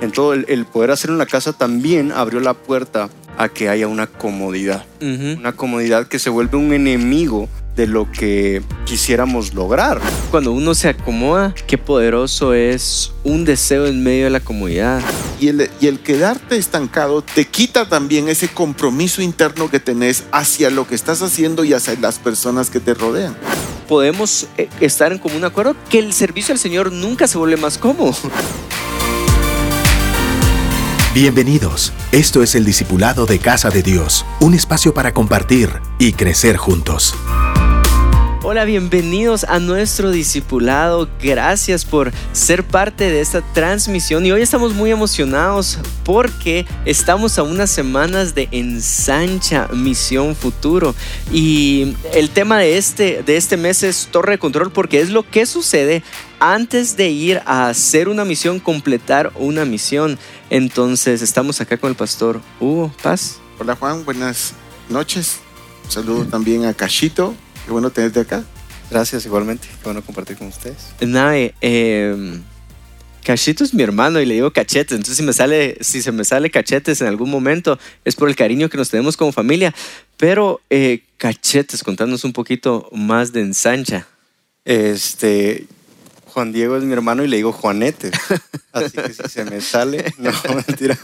En todo el, el poder hacerlo en la casa también abrió la puerta a que haya una comodidad. Una comodidad que se vuelve un enemigo de lo que quisiéramos lograr. Cuando uno se acomoda, qué poderoso es un deseo en medio de la comodidad. Y el, y el quedarte estancado te quita también ese compromiso interno que tenés hacia lo que estás haciendo y hacia las personas que te rodean. Podemos eh, estar en común acuerdo que el servicio al Señor nunca se vuelve más cómodo. Bienvenidos. Esto es el Discipulado de Casa de Dios, un espacio para compartir y crecer juntos. Hola, bienvenidos a nuestro discipulado. Gracias por ser parte de esta transmisión. Y hoy estamos muy emocionados porque estamos a unas semanas de Ensancha Misión Futuro. Y el tema de este, de este mes es Torre de Control porque es lo que sucede antes de ir a hacer una misión, completar una misión. Entonces estamos acá con el pastor Hugo Paz. Hola Juan, buenas noches. Saludo también a Cachito. Qué bueno tenerte acá. Gracias igualmente. Qué bueno compartir con ustedes. Nave, eh, Cachito es mi hermano y le digo cachetes. Entonces, si, me sale, si se me sale cachetes en algún momento, es por el cariño que nos tenemos como familia. Pero, eh, cachetes, contanos un poquito más de ensancha. Este, Juan Diego es mi hermano y le digo Juanete. Así que si se me sale, no, mentira.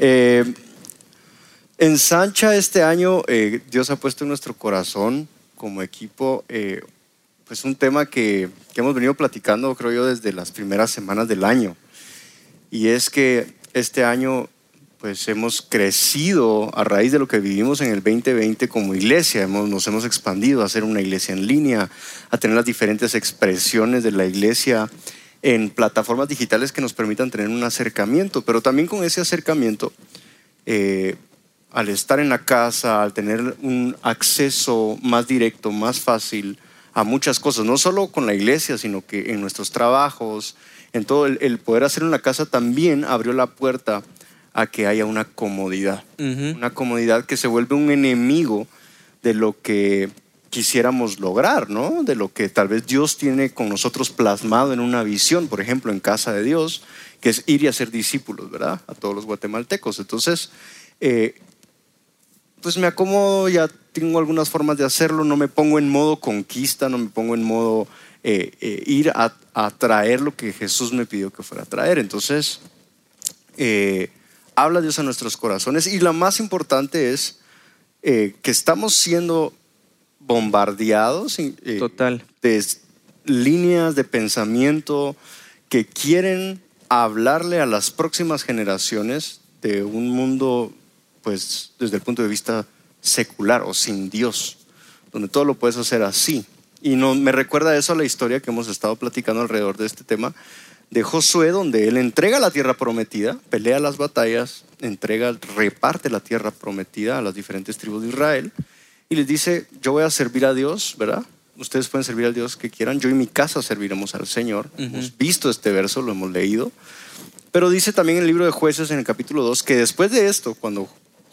Eh, en Sancha este año eh, Dios ha puesto en nuestro corazón como equipo eh, pues un tema que, que hemos venido platicando creo yo desde las primeras semanas del año. Y es que este año pues hemos crecido a raíz de lo que vivimos en el 2020 como iglesia. Hemos, nos hemos expandido a ser una iglesia en línea, a tener las diferentes expresiones de la iglesia en plataformas digitales que nos permitan tener un acercamiento, pero también con ese acercamiento, eh, al estar en la casa, al tener un acceso más directo, más fácil a muchas cosas, no solo con la iglesia, sino que en nuestros trabajos, en todo el, el poder hacerlo en la casa también abrió la puerta a que haya una comodidad, una comodidad que se vuelve un enemigo de lo que quisiéramos lograr, ¿no? De lo que tal vez Dios tiene con nosotros plasmado en una visión, por ejemplo, en casa de Dios, que es ir y hacer discípulos, ¿verdad? A todos los guatemaltecos. Entonces, eh, pues me acomodo, ya tengo algunas formas de hacerlo, no me pongo en modo conquista, no me pongo en modo eh, eh, ir a, a traer lo que Jesús me pidió que fuera a traer. Entonces, eh, habla Dios a nuestros corazones y la más importante es que estamos siendo bombardeados Total. de líneas de pensamiento que quieren hablarle a las próximas generaciones de un mundo, pues desde el punto de vista secular o sin Dios, donde todo lo puedes hacer así. Y no, me recuerda eso a la historia que hemos estado platicando alrededor de este tema de Josué, donde él entrega la tierra prometida, pelea las batallas, entrega, reparte la tierra prometida a las diferentes tribus de Israel y les dice, yo voy a servir a Dios, ¿verdad? Ustedes pueden servir al Dios que quieran, yo y mi casa serviremos al Señor. Hemos visto este verso, lo hemos leído. Pero dice también en el libro de jueces en el capítulo 2 que después de esto, cuando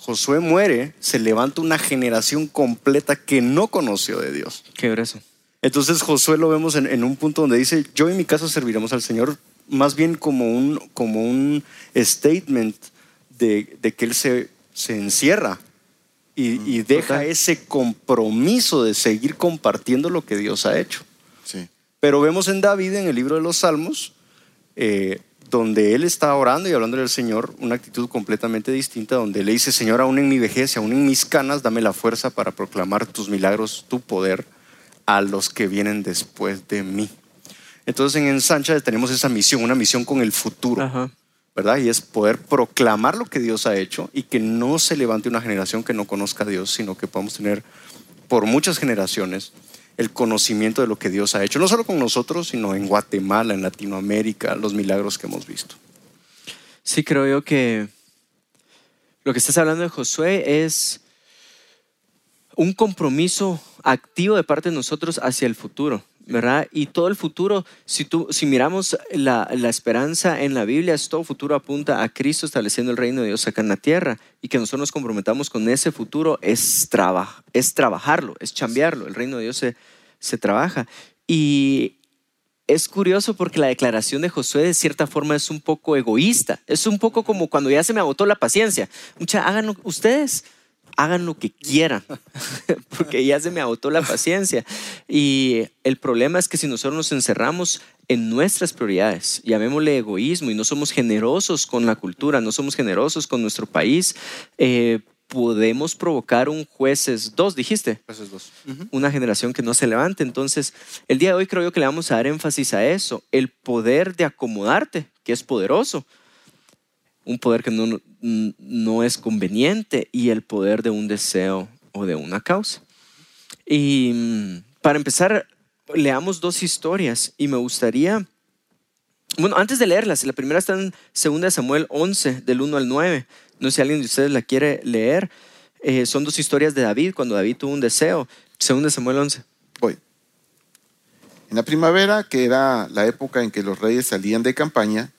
Josué muere, se levanta una generación completa que no conoció de Dios. Qué grueso. Entonces Josué lo vemos en, en un punto donde dice, yo y mi casa serviremos al Señor, más bien como un, como un statement de, de que Él se, se encierra y, y deja total. ese compromiso de seguir compartiendo lo que Dios ha hecho. Sí. Pero vemos en David, en el libro de los Salmos, eh, donde él está orando y hablando del Señor, una actitud completamente distinta, donde le dice, Señor, aún en mi vejez y aún en mis canas, dame la fuerza para proclamar tus milagros, tu poder a los que vienen después de mí. Entonces en Ensancha tenemos esa misión, una misión con el futuro. Ajá. ¿verdad? Y es poder proclamar lo que Dios ha hecho y que no se levante una generación que no conozca a Dios, sino que podamos tener por muchas generaciones el conocimiento de lo que Dios ha hecho, no solo con nosotros, sino en Guatemala, en Latinoamérica, los milagros que hemos visto. Sí, creo yo que lo que estás hablando de Josué es un compromiso activo de parte de nosotros hacia el futuro, ¿verdad? Y todo el futuro, si, tú, si miramos la, la esperanza en la Biblia, es todo futuro apunta a Cristo estableciendo el reino de Dios acá en la tierra y que nosotros nos comprometamos con ese futuro es, traba, es trabajarlo, es chambearlo, el reino de Dios se, se trabaja. Y es curioso porque la declaración de Josué de cierta forma es un poco egoísta. Es un poco como cuando ya se me agotó la paciencia. Mucha, háganlo ustedes, hagan lo que quieran, porque ya se me agotó la paciencia. Y el problema es que si nosotros nos encerramos en nuestras prioridades, llamémosle egoísmo, y no somos generosos con la cultura, no somos generosos con nuestro país, eh, podemos provocar un jueces dos, dijiste. Jueces dos. Una generación que no se levante. Entonces, el día de hoy creo yo que le vamos a dar énfasis a eso, el poder de acomodarte, que es poderoso, un poder que no, no es conveniente y el poder de un deseo o de una causa. Y mm, para empezar, leamos dos historias y me gustaría... Bueno, antes de leerlas, la primera está en 2 Samuel 11, del 1 al 9. No sé si alguien de ustedes la quiere leer. Eh, son dos historias de David, cuando David tuvo un deseo. Según Samuel 11. Voy. En la primavera, que era la época en que los reyes salían de campaña,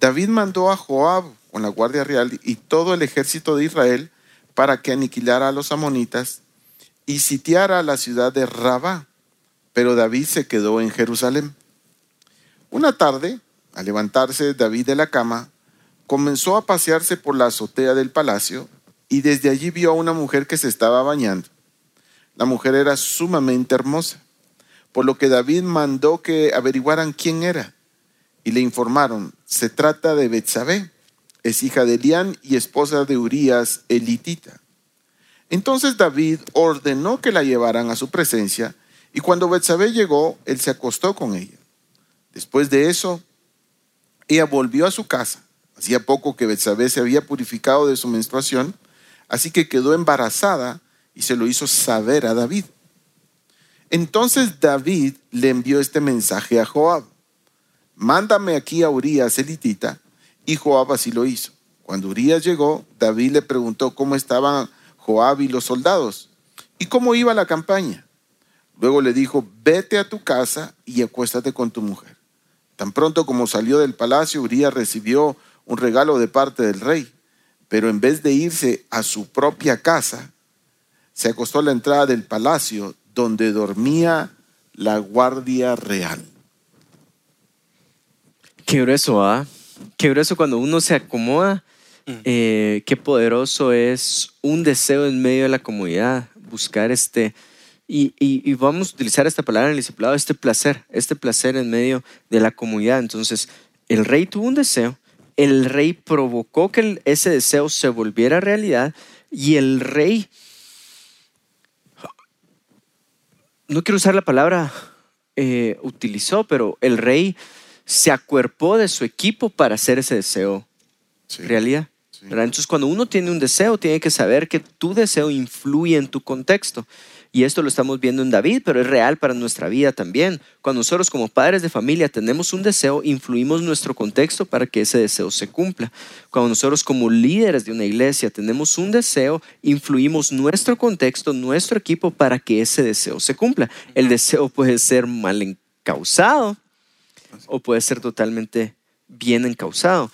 David mandó a Joab con la guardia real y todo el ejército de Israel para que aniquilara a los amonitas y sitiara la ciudad de Rabá. Pero David se quedó en Jerusalén. Una tarde, al levantarse David de la cama, comenzó a pasearse por la azotea del palacio y desde allí vio a una mujer que se estaba bañando. La mujer era sumamente hermosa, por lo que David mandó que averiguaran quién era y le informaron, se trata de Betsabé, es hija de Elián y esposa de Urías elitita. Entonces David ordenó que la llevaran a su presencia y cuando Betsabé llegó, él se acostó con ella. Después de eso, ella volvió a su casa Hacía poco que Betsabé se había purificado de su menstruación, así que quedó embarazada y se lo hizo saber a David. Entonces David le envió este mensaje a Joab. Mándame aquí a Urias elitita. Y Joab así lo hizo. Cuando Urias llegó, David le preguntó cómo estaban Joab y los soldados y cómo iba la campaña. Luego le dijo, vete a tu casa y acuéstate con tu mujer. Tan pronto como salió del palacio, Urias recibió un regalo de parte del rey, pero en vez de irse a su propia casa, se acostó a la entrada del palacio donde dormía la guardia real. Qué grueso, ¿ah? Qué grueso cuando uno se acomoda. Mm. Eh, qué poderoso es un deseo en medio de la comunidad, buscar este, y, y, vamos a utilizar esta palabra en el discipulado, este placer, este placer en medio de la comunidad. Entonces, el rey tuvo un deseo, el rey provocó que ese deseo se volviera realidad y el rey, no quiero usar la palabra eh, utilizó, pero el rey se acuerpó de su equipo para hacer ese deseo realidad. Entonces, cuando uno tiene un deseo, tiene que saber que tu deseo influye en tu contexto. Y esto lo estamos viendo en David, pero es real para nuestra vida también. Cuando nosotros como padres de familia tenemos un deseo, influimos nuestro contexto para que ese deseo se cumpla. Cuando nosotros como líderes de una iglesia tenemos un deseo, influimos nuestro contexto, nuestro equipo para que ese deseo se cumpla. El deseo puede ser mal encausado o puede ser totalmente bien encausado.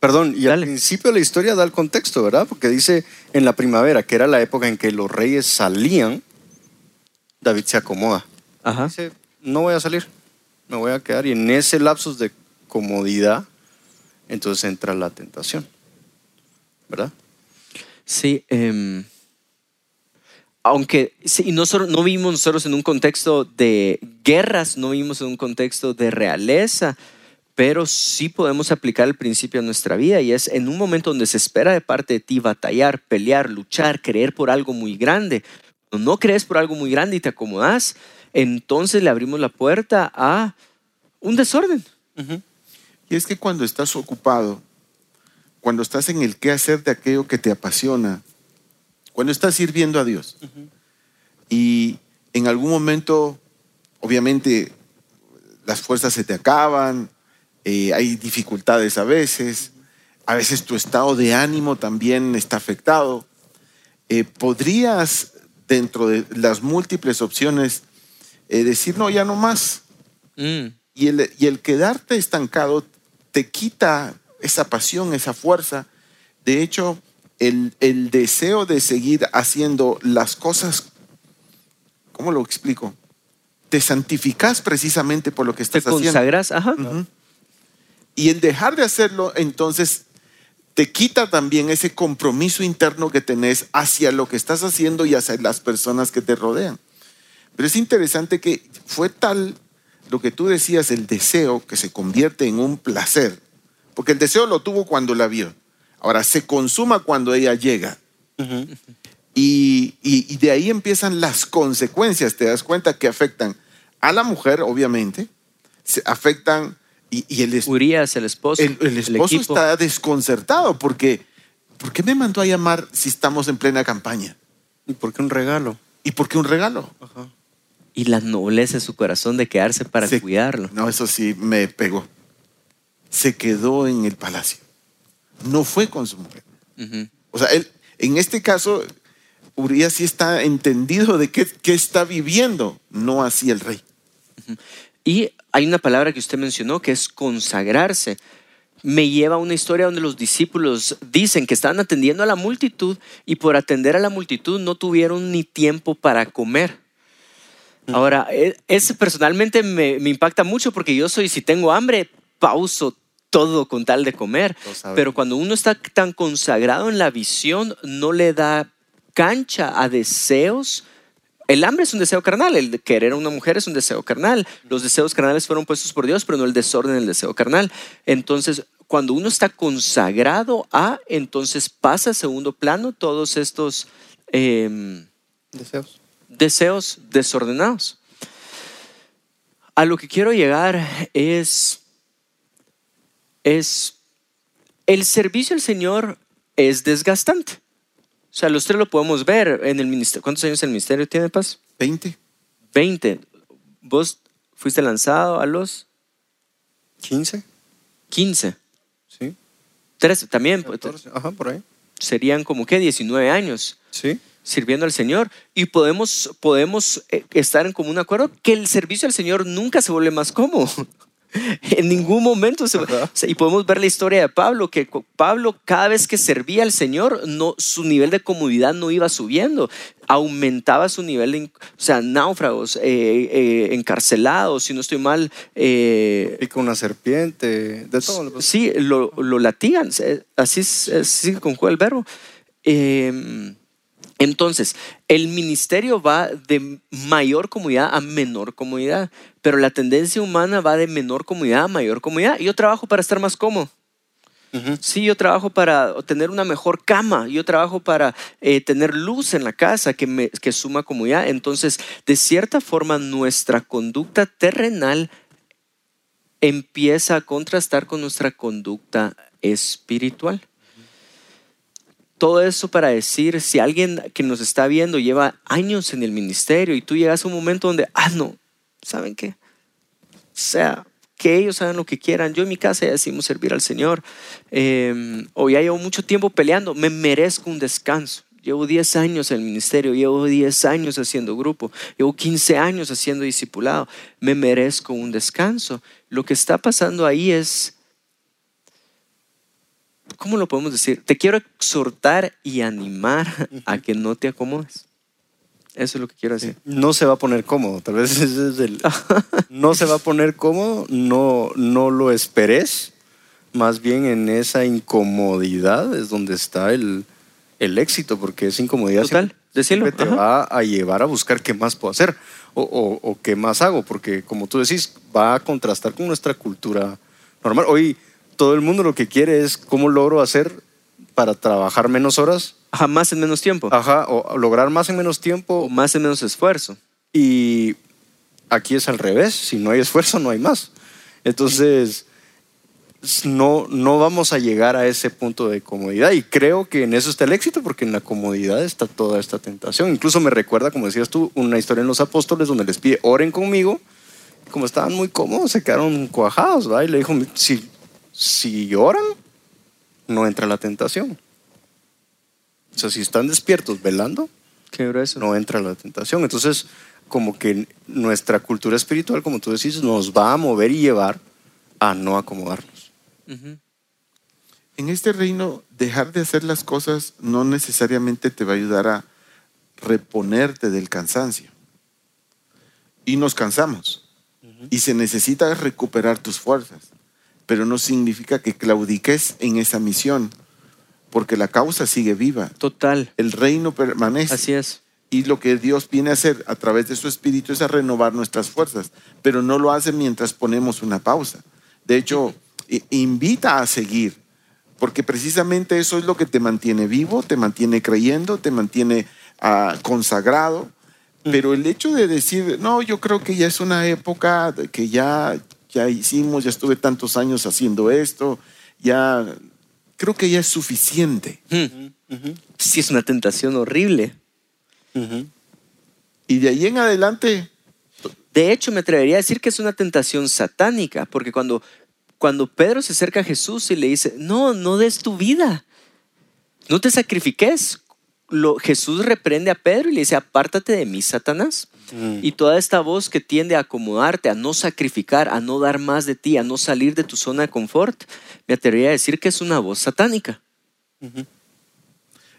Perdón, y al principio de la historia da el contexto, ¿verdad? Porque dice en la primavera, que era la época en que los reyes salían, David se acomoda. Ajá. Dice, no voy a salir, me voy a quedar. Y en ese lapsus de comodidad, entonces entra la tentación. ¿Verdad? Sí. Em, aunque sí, no, no vivimos nosotros en un contexto de guerras, no vivimos en un contexto de realeza, pero sí podemos aplicar el principio a nuestra vida y es en un momento donde se espera de parte de ti batallar, pelear, luchar, creer por algo muy grande no crees por algo muy grande y te acomodas, entonces le abrimos la puerta a un desorden. Y es que cuando estás ocupado, cuando estás en el qué hacer de aquello que te apasiona, cuando estás sirviendo a Dios y en algún momento, obviamente, las fuerzas se te acaban, eh, hay dificultades a veces, a veces tu estado de ánimo también está afectado. Eh, podrías dentro de las múltiples opciones, eh, decir, no, ya no más. Mm. Y, el, y el quedarte estancado te quita esa pasión, esa fuerza. De hecho, el, el deseo de seguir haciendo las cosas, ¿cómo lo explico? te santificas precisamente por lo que Te estás haciendo. consagras, ajá. Y el dejar de hacerlo, entonces te quita también ese compromiso interno que tenés hacia lo que estás haciendo y hacia las personas que te rodean. Pero es interesante que fue tal lo que tú decías, el deseo, que se convierte en un placer. Porque el deseo lo tuvo cuando la vio. Ahora se consuma cuando ella llega. Y, y- y de ahí empiezan las consecuencias, te das cuenta que afectan a la mujer, obviamente, se afectan y, y el, es- Urias, el esposo, el, el esposo está desconcertado porque ¿por qué me mandó a llamar si estamos en plena campaña? ¿Y por qué un regalo? ¿Y por qué un regalo? Y la nobleza de su corazón de quedarse para Se- cuidarlo. No, eso sí me pegó. Se quedó en el palacio. No fue con su mujer. O sea, él, en este caso, Urias sí está entendido de qué, qué está viviendo, no así el rey. Y hay una palabra que usted mencionó que es consagrarse. Me lleva a una historia donde los discípulos dicen que estaban atendiendo a la multitud y por atender a la multitud no tuvieron ni tiempo para comer. Ahora, e- ese personalmente me, me impacta mucho porque yo soy, si tengo hambre, pauso todo con tal de comer. Pero cuando uno está tan consagrado en la visión, no le da cancha a deseos. El hambre es un deseo carnal, el de querer a una mujer es un deseo carnal. Los deseos carnales fueron puestos por Dios, pero no el desorden del deseo carnal. Entonces, cuando uno está consagrado a, entonces pasa a segundo plano todos estos em, Deseos. deseos desordenados. A lo que quiero llegar es, es, el servicio al Señor es desgastante. O sea, los tres lo podemos ver en el ministerio. ¿Cuántos años el ministerio tiene, Paz? 20. 20. Vos fuiste lanzado a los 15, 15. sí. 13 también. pues, 14, ajá, por ahí. Serían como que 19 años. Sí. sirviendo al Señor y podemos, podemos eh, estar en común acuerdo que el servicio al Señor nunca se vuelve más cómodo. en ningún momento se, y podemos ver la historia de Pablo que Pablo cada vez que servía al Señor no su nivel de comodidad no iba subiendo aumentaba su nivel de o sea náufragos eh, eh, encarcelados si no estoy mal eh, Pica una serpiente, de todo. Sí, lo, lo latigan, así, así conjuga el verbo. Eh, entonces, el ministerio va de mayor comodidad a menor comodidad, pero la tendencia humana va de menor comodidad a mayor comodidad. Y yo trabajo para estar más cómodo. Ujú. Sí, yo trabajo para tener una mejor cama, yo trabajo para eh, tener luz en la casa que, me, que suma comodidad. Entonces, de cierta forma, nuestra conducta terrenal empieza a contrastar con nuestra conducta espiritual. Todo eso para decir, si alguien que nos está viendo lleva años en el ministerio y tú llegas a un momento donde, ah, no, ¿saben qué? O sea, que ellos hagan lo que quieran. Yo en mi casa ya decimos servir al Señor. Eh, o ya llevo mucho tiempo peleando, me merezco un descanso. Llevo 10 años en el ministerio, llevo 10 años haciendo grupo, llevo 15 años haciendo discipulado. Me merezco un descanso. Lo que está pasando ahí es, ¿cómo lo podemos decir? Te quiero exhortar y animar a que no te acomodes. Eso es lo que quiero decir. No se va a poner cómodo, tal vez ese es el... No se va a poner cómodo, no, no lo esperes. Más bien en esa incomodidad es donde está el, el éxito, porque esa incomodidad Total, siempre- siempre te ajá. va a llevar a buscar qué más puedo hacer o, o- o qué más hago, porque como tú decís, va a contrastar con nuestra cultura normal. Hoy todo el mundo lo que quiere es cómo logro hacer para trabajar menos horas, Jamás en menos tiempo. ajá, o lograr más en menos tiempo O más en menos esfuerzo. y aquí es al revés, si no hay esfuerzo no hay más. Entonces, no, no vamos a llegar a ese punto de comodidad y creo que en eso está el éxito porque en la comodidad está toda esta tentación. Incluso me recuerda, como decías tú, una historia en los apóstoles donde les pide, oren conmigo. Como estaban muy cómodos, se quedaron cuajados, ¿va? Y le dijo, si, si oran, no entra la tentación. O sea, si están despiertos velando, Qué grueso. no entra la tentación. Entonces, como que nuestra cultura espiritual, como tú decís, nos va a mover y llevar a no acomodarnos. En este reino, dejar de hacer las cosas no necesariamente te va a ayudar a reponerte del cansancio. y nos cansamos. Y se necesita recuperar tus fuerzas. Pero no significa que claudiques en esa misión, porque la causa sigue viva. Total. El reino permanece. Así es. Y lo que Dios viene a hacer a través de su espíritu es a renovar nuestras fuerzas, pero no lo hace mientras ponemos una pausa. De hecho, invita a seguir, porque precisamente eso es lo que te mantiene vivo, te mantiene creyendo, te mantiene ah, consagrado. Pero el hecho de decir, no, yo creo que ya es una época que ya, ya hicimos, ya estuve tantos años haciendo esto, ya creo que ya es suficiente. Sí, es una tentación horrible. Y de ahí en adelante, De hecho, me atrevería a decir que es una tentación satánica, porque cuando, cuando Pedro se acerca a Jesús y le dice, no, no des tu vida, no te sacrifiques, lo, Jesús reprende a Pedro y le dice, apártate de mí, Satanás. Y toda esta voz que tiende a acomodarte, a no sacrificar, a no dar más de ti, a no salir de tu zona de confort, me atrevería a decir que es una voz satánica.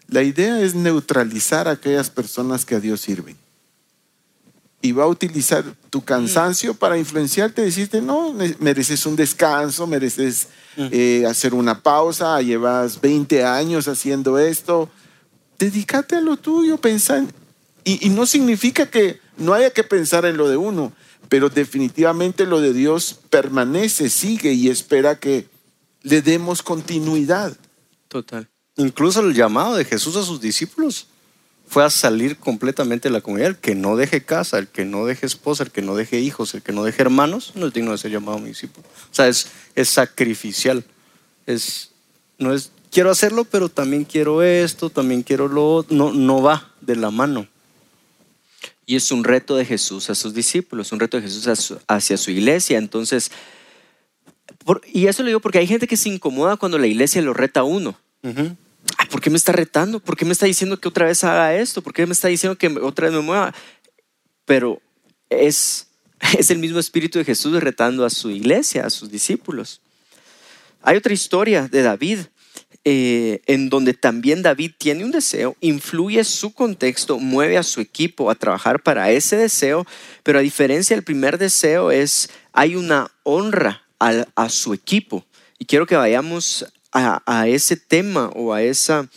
La idea es neutralizar a aquellas personas que a Dios sirven. Y va a utilizar tu cansancio para influenciarte, decirte, no, mereces un descanso, mereces eh, hacer una pausa, llevas 20 años haciendo esto, dedícate a lo tuyo, pensar. en- Y, y no significa que no haya que pensar en lo de uno, pero definitivamente lo de Dios permanece, sigue y espera que le demos continuidad. Total. Incluso el llamado de Jesús a sus discípulos fue a salir completamente de la comunidad. El que no deje casa, el que no deje esposa, el que no deje hijos, el que no deje hermanos, no es digno de ser llamado mi discípulo. O sea, es, es sacrificial. Es, no es, quiero hacerlo, pero también quiero esto, también quiero lo otro. No, no va de la mano. Y es un reto de Jesús a sus discípulos, un reto de Jesús su- hacia su iglesia. Entonces, por- y eso lo digo porque hay gente que se incomoda cuando la iglesia lo reta a uno. Ay, ¿Por qué me está retando? ¿Por qué me está diciendo que otra vez haga esto? ¿Por qué me está diciendo que otra vez me mueva? Pero es, es el mismo espíritu de Jesús retando a su iglesia, a sus discípulos. Hay otra historia de David, eh, en donde también David tiene un deseo, influye su contexto, mueve a su equipo a trabajar para ese deseo, pero a diferencia del primer deseo es, hay una honra al- a, su equipo. Y quiero que vayamos a, a ese tema o a esa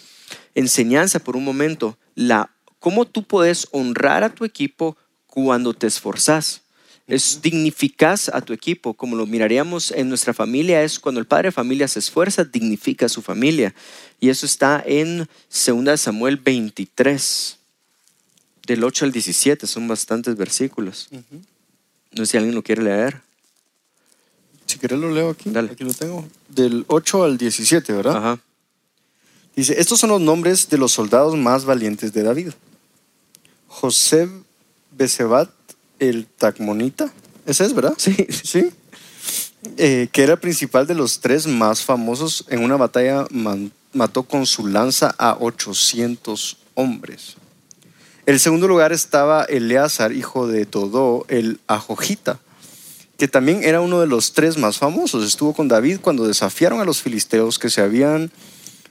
enseñanza por un momento, la, cómo tú puedes honrar a tu equipo cuando te esforzas. Es dignificas a tu equipo, como lo miraríamos en nuestra familia, es cuando el padre de familia se esfuerza, dignifica a su familia. Y eso está en 2 Samuel 23, del 8 al 17, son bastantes versículos. No sé si alguien lo quiere leer. Si querés lo leo aquí. Dale. Aquí lo tengo. Del 8 al 17, ¿verdad? Ajá. Dice, estos son los nombres de los soldados más valientes de David. José Besebat el Tacmonita. Ese es, ¿verdad? Sí. Sí. Eh, que era el principal de los tres más famosos en una batalla, man- mató con su lanza a 800 hombres. El segundo lugar estaba Eleazar, hijo de Todó, el Ajojita, que también era uno de los tres más famosos. Estuvo con David cuando desafiaron a los filisteos que se habían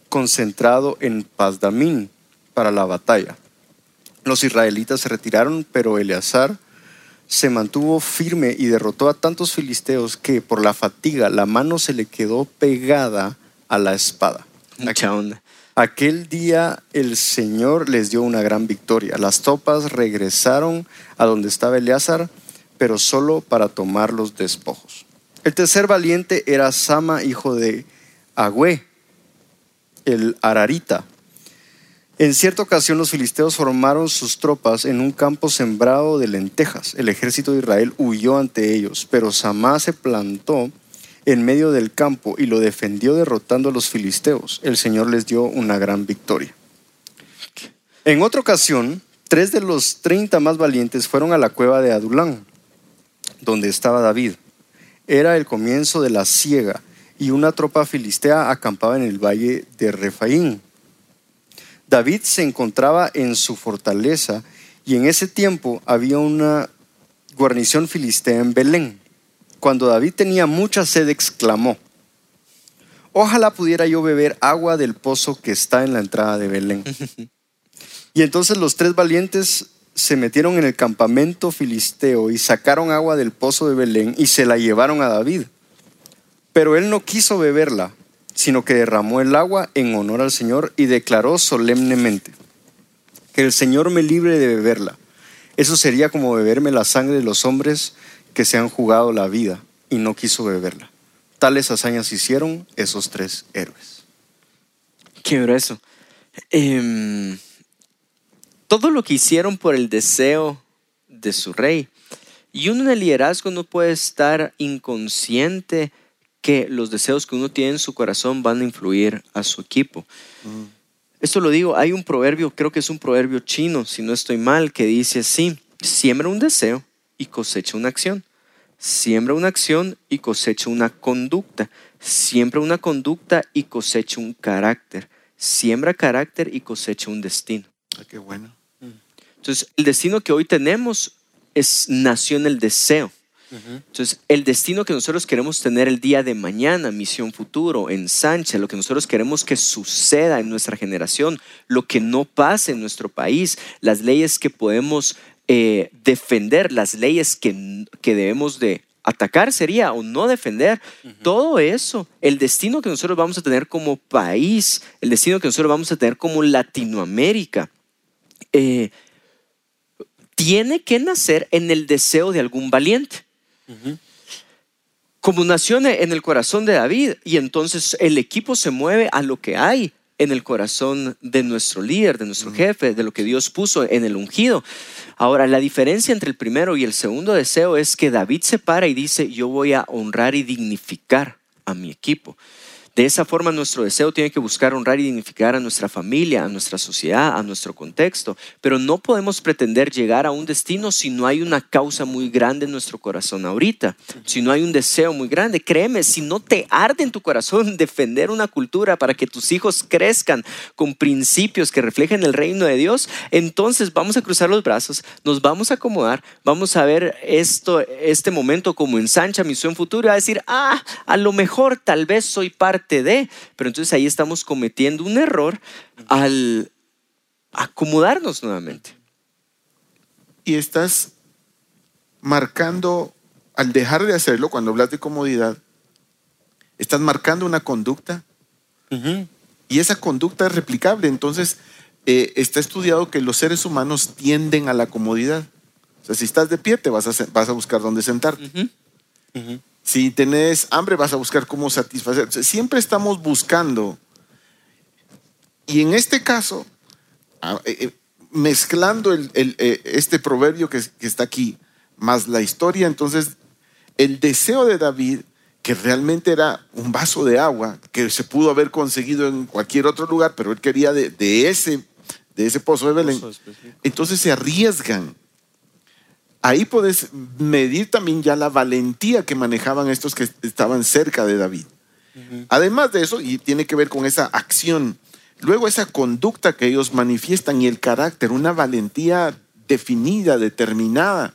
concentrado en Pazdamín para la batalla. Los israelitas se retiraron, pero Eleazar se mantuvo firme y derrotó a tantos filisteos que por la fatiga la mano se le quedó pegada a la espada. Mucha onda. Aquel día el Señor les dio una gran victoria. Las tropas regresaron a donde estaba Eleazar, pero solo para tomar los despojos. El tercer valiente era Sama, hijo de Agüe, el Ararita. En cierta ocasión los filisteos formaron sus tropas en un campo sembrado de lentejas. El ejército de Israel huyó ante ellos, pero Samá se plantó en medio del campo y lo defendió derrotando a los filisteos. El Señor les dio una gran victoria. En otra ocasión, tres de los treinta más valientes fueron a la cueva de Adulán, donde estaba David. Era el comienzo de la siega y una tropa filistea acampaba en el valle de Refaín. David se encontraba en su fortaleza y en ese tiempo había una guarnición filistea en Belén. Cuando David tenía mucha sed, exclamó, ojalá pudiera yo beber agua del pozo que está en la entrada de Belén. y entonces los tres valientes se metieron en el campamento filisteo y sacaron agua del pozo de Belén y se la llevaron a David. Pero él no quiso beberla, sino que derramó el agua en honor al Señor y declaró solemnemente, que el Señor me libre de beberla. Eso sería como beberme la sangre de los hombres que se han jugado la vida y no quiso beberla. Tales hazañas hicieron esos tres héroes. Qué grueso. Em, todo lo que hicieron por el deseo de su rey. Y uno en liderazgo no puede estar inconsciente que los deseos que uno tiene en su corazón van a influir a su equipo. Mm. Esto lo digo, hay un proverbio, creo que es un proverbio chino, si no estoy mal, que dice así, siembra un deseo y cosecha una acción. Siembra una acción y cosecha una conducta. Siembra una conducta y cosecha un carácter. Siembra carácter y cosecha un destino. Ah, qué bueno. Entonces, el destino que hoy tenemos es, nació en el deseo. Entonces, el destino que nosotros queremos tener el día de mañana, misión futuro, ensancha, lo que nosotros queremos que suceda en nuestra generación, lo que no pase en nuestro país, las leyes que podemos eh, defender, las leyes que, que debemos de atacar sería o no defender, todo eso, el destino que nosotros vamos a tener como país, el destino que nosotros vamos a tener como Latinoamérica, eh, tiene que nacer en el deseo de algún valiente. Como nació en el corazón de David y entonces el equipo se mueve a lo que hay en el corazón de nuestro líder, de nuestro jefe, de lo que Dios puso en el ungido. Ahora, la diferencia entre el primero y el segundo deseo es que David se para y dice, yo voy a honrar y dignificar a mi equipo. De esa forma nuestro deseo tiene que buscar honrar y dignificar a nuestra familia, a nuestra sociedad, a nuestro contexto, pero no podemos pretender llegar a un destino si no hay una causa muy grande en nuestro corazón ahorita, si no hay un deseo muy grande. Créeme, si no te arde en tu corazón defender una cultura para que tus hijos crezcan con principios que reflejen el reino de Dios, entonces vamos a cruzar los brazos, nos vamos a acomodar, vamos a ver esto, este momento como ensancha misión futura, a decir, ah, a lo mejor tal vez soy parte de, pero entonces ahí estamos cometiendo un error al acomodarnos nuevamente. Y estás marcando, al dejar de hacerlo, cuando hablas de comodidad, estás marcando una conducta y esa conducta es replicable. Entonces, eh, está estudiado que los seres humanos tienden a la comodidad. O sea, si estás de pie, te vas a, vas a buscar dónde sentarte. Si tenés hambre, vas a buscar cómo satisfacer. Siempre estamos buscando. Y en este caso, eh, eh, mezclando eh, este proverbio que, está aquí, más la historia, entonces el deseo de David, que realmente era un vaso de agua, que se pudo haber conseguido en cualquier otro lugar, pero él quería de, ese, de ese pozo de Belén, entonces se arriesgan ahí puedes medir también ya la valentía que manejaban estos que estaban cerca de David. Además de eso, y tiene que ver con esa acción, luego esa conducta que ellos manifiestan y el carácter, una valentía definida, determinada.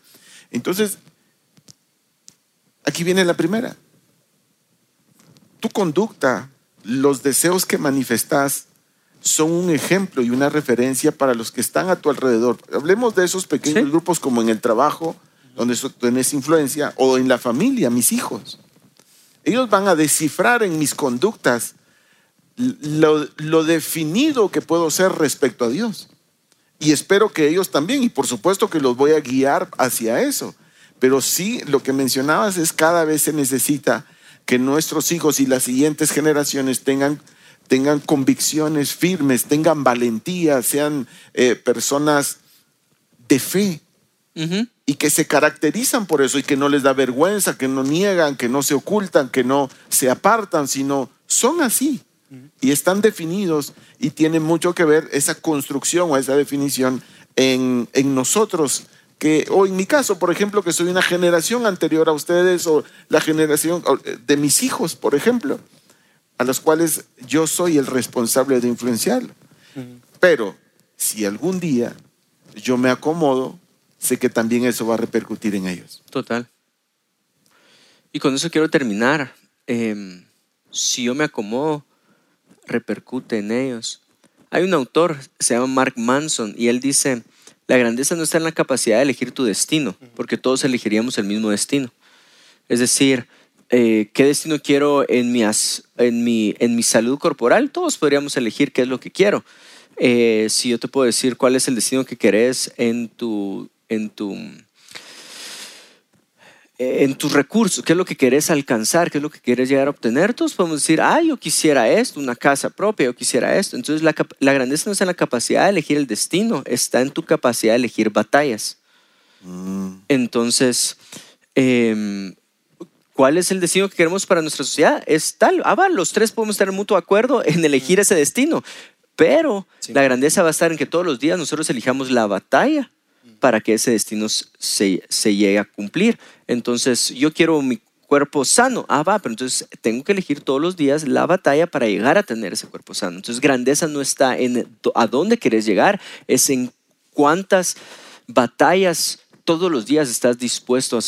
Entonces, aquí viene la primera. Tu conducta, los deseos que manifestas, son un ejemplo y una referencia para los que están a tu alrededor. Hablemos de esos pequeños grupos como en el trabajo, donde tienes influencia, o en la familia, mis hijos. Ellos van a descifrar en mis conductas lo, lo definido que puedo ser respecto a Dios. Y espero que ellos también, y por supuesto que los voy a guiar hacia eso. Pero sí, lo que mencionabas es cada vez se necesita que nuestros hijos y las siguientes generaciones tengan tengan convicciones firmes, tengan valentía, sean eh, personas de fe. Y que se caracterizan por eso y que no les da vergüenza, que no niegan, que no se ocultan, que no se apartan, sino son así. Y están definidos y tienen mucho que ver esa construcción o esa definición en, en nosotros. Que, o en mi caso, por ejemplo, que soy una generación anterior a ustedes o la generación de mis hijos, por ejemplo a los cuales yo soy el responsable de influenciar. Pero si algún día yo me acomodo, sé que también eso va a repercutir en ellos. Total. Y con eso quiero terminar. Em, si yo me acomodo, repercute en ellos. Hay un autor, se llama Mark Manson, y él dice, La grandeza no está en la capacidad de elegir tu destino, porque todos elegiríamos el mismo destino. Es decir, eh, ¿qué destino quiero en mi, en, mi, en mi salud corporal? Todos podríamos elegir qué es lo que quiero. Eh, si yo te puedo decir cuál es el destino que querés en tu, en tu en tus recursos, qué es lo que quieres alcanzar, qué es lo que quieres llegar a obtener, todos podemos decir, ah, yo quisiera esto, una casa propia, yo quisiera esto. Entonces la, la grandeza no está en la capacidad de elegir el destino, está en tu capacidad de elegir batallas. Mm. Entonces, em, ¿cuál es el destino que queremos para nuestra sociedad? Es tal, ah, va, los tres podemos estar en mutuo acuerdo en elegir ese destino, pero la grandeza va a estar en que todos los días nosotros elijamos la batalla para que ese destino se, se llegue a cumplir. Entonces, yo quiero mi cuerpo sano. Ah, va, pero entonces tengo que elegir todos los días la batalla para llegar a tener ese cuerpo sano. Entonces, grandeza no está en a dónde quieres llegar, es en cuántas batallas todos los días estás dispuesto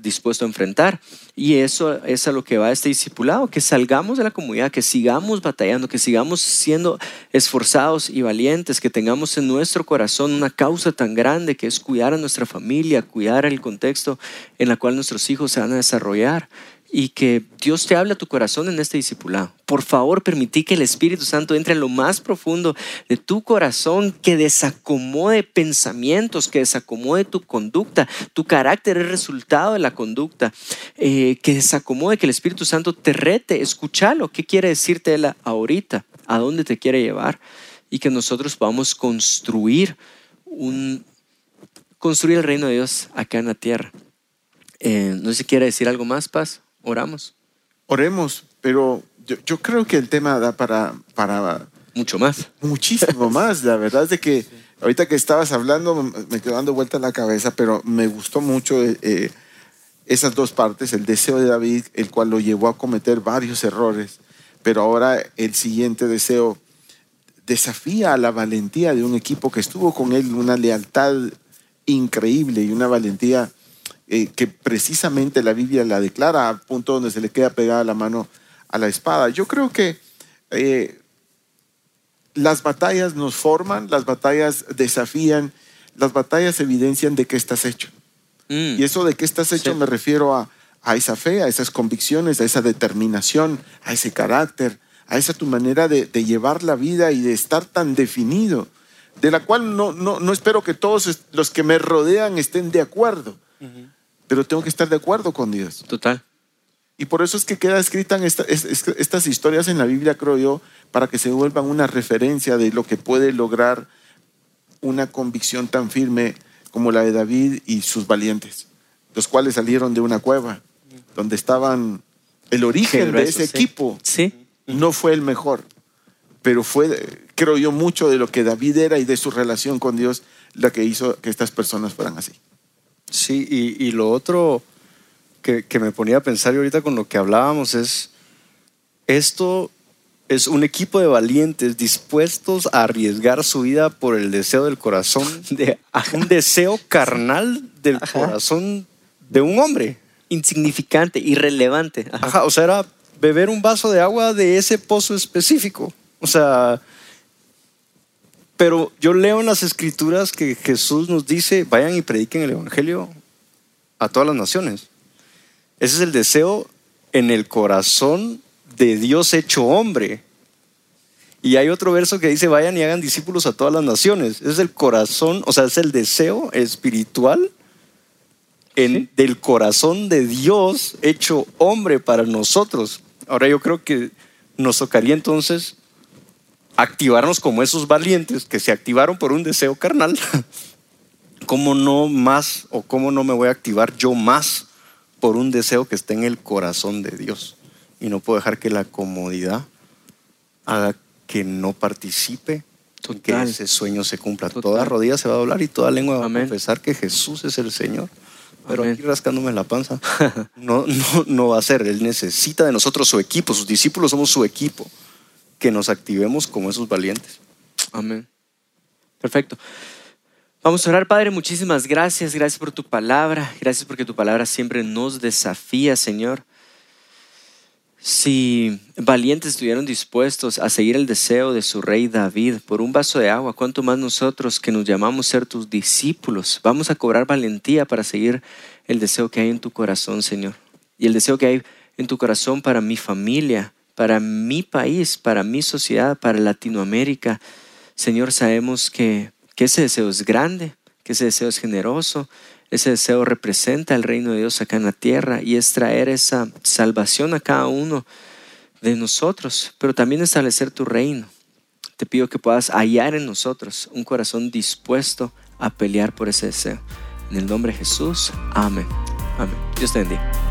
dispuesto a enfrentar. Y eso es a lo que va este discipulado, que salgamos de la comunidad, que sigamos batallando, que sigamos siendo esforzados y valientes, que tengamos en nuestro corazón una causa tan grande que es cuidar a nuestra familia, cuidar el contexto en el cual nuestros hijos se van a desarrollar y que Dios te hable a tu corazón en este discipulado. Por favor, permití que el Espíritu Santo entre en lo más profundo de tu corazón, que desacomode pensamientos, que desacomode tu conducta. Tu carácter es resultado de la conducta. Eh, que desacomode, que el Espíritu Santo te rete. Escúchalo. ¿Qué quiere decirte él ahorita? ¿A dónde te quiere llevar? Y que nosotros podamos construir un construir el reino de Dios acá en la tierra. Eh, no sé si quiere decir algo más, Paz. Oramos. Oremos, pero yo, creo que el tema da para, para... Mucho más. Muchísimo más. La verdad es de que ahorita que estabas hablando me quedó dando vuelta en la cabeza, pero me gustó mucho eh, eh, esas dos partes, el deseo de David, el cual lo llevó a cometer varios errores, pero ahora el siguiente deseo desafía a la valentía de un equipo que estuvo con él, una lealtad increíble y una valentía eh, que precisamente la Biblia la declara al punto donde se le queda pegada la mano a la espada. Yo creo que eh, las batallas nos forman, las batallas desafían, las batallas evidencian de qué estás hecho. Mm. Y eso de qué estás hecho me refiero a, a esa fe, a esas convicciones, a esa determinación, a ese carácter, a esa tu manera de, de llevar la vida y de estar tan definido, de la cual no, no, no espero que todos los que me rodean estén de acuerdo pero tengo que estar de acuerdo con Dios. Total. Y por eso es que queda escritas estas historias en la Biblia, creo yo, para que se vuelvan una referencia de lo que puede lograr una convicción tan firme como la de David y sus valientes, los cuales salieron de una cueva, donde estaban el origen de ese equipo. Sí. No fue el mejor, pero fue, creo yo, mucho de lo que David era y de su relación con Dios la que hizo que estas personas fueran así. Sí, y, lo otro que, me ponía a pensar ahorita con lo que hablábamos es, esto es un equipo de valientes dispuestos a arriesgar su vida por el deseo del corazón, de, un deseo carnal del corazón de un hombre. Insignificante, irrelevante. Ajá. o sea, era beber un vaso de agua de ese pozo específico. O sea, pero yo leo en las escrituras que Jesús nos dice, vayan y prediquen el Evangelio a todas las naciones. Ese es el deseo en el corazón de Dios hecho hombre. Y hay otro verso que dice, vayan y hagan discípulos a todas las naciones. Ese es el corazón, o sea, es el deseo espiritual en, del corazón de Dios hecho hombre para nosotros. Ahora yo creo que nos tocaría entonces activarnos como esos valientes que se activaron por un deseo carnal, ¿cómo no más o cómo no me voy a activar yo más por un deseo que esté en el corazón de Dios? Y no puedo dejar que la comodidad haga que no participe, que ese sueño se cumpla. Toda rodilla se va a doblar y toda lengua va a confesar que Jesús es el Señor. Pero aquí rascándome la panza, no, no, no va a ser. Él necesita de nosotros su equipo, sus discípulos somos su equipo que nos activemos como esos valientes. Amén. Perfecto. Vamos a orar, Padre, muchísimas gracias. Gracias por tu palabra. Gracias porque tu palabra siempre nos desafía, Señor. Si valientes estuvieron dispuestos a seguir el deseo de su rey David por un vaso de agua, ¿cuánto más nosotros que nos llamamos ser tus discípulos vamos a cobrar valentía para seguir el deseo que hay en tu corazón, Señor? Y el deseo que hay en tu corazón para mi familia, para mi país, para mi sociedad, para Latinoamérica. Señor, sabemos que, ese deseo es grande, que ese deseo es generoso, ese deseo representa el reino de Dios acá en la tierra y es traer esa salvación a cada uno de nosotros, pero también establecer tu reino. Te pido que puedas hallar en nosotros un corazón dispuesto a pelear por ese deseo. En el nombre de Jesús, amén. Amén. Dios te bendiga.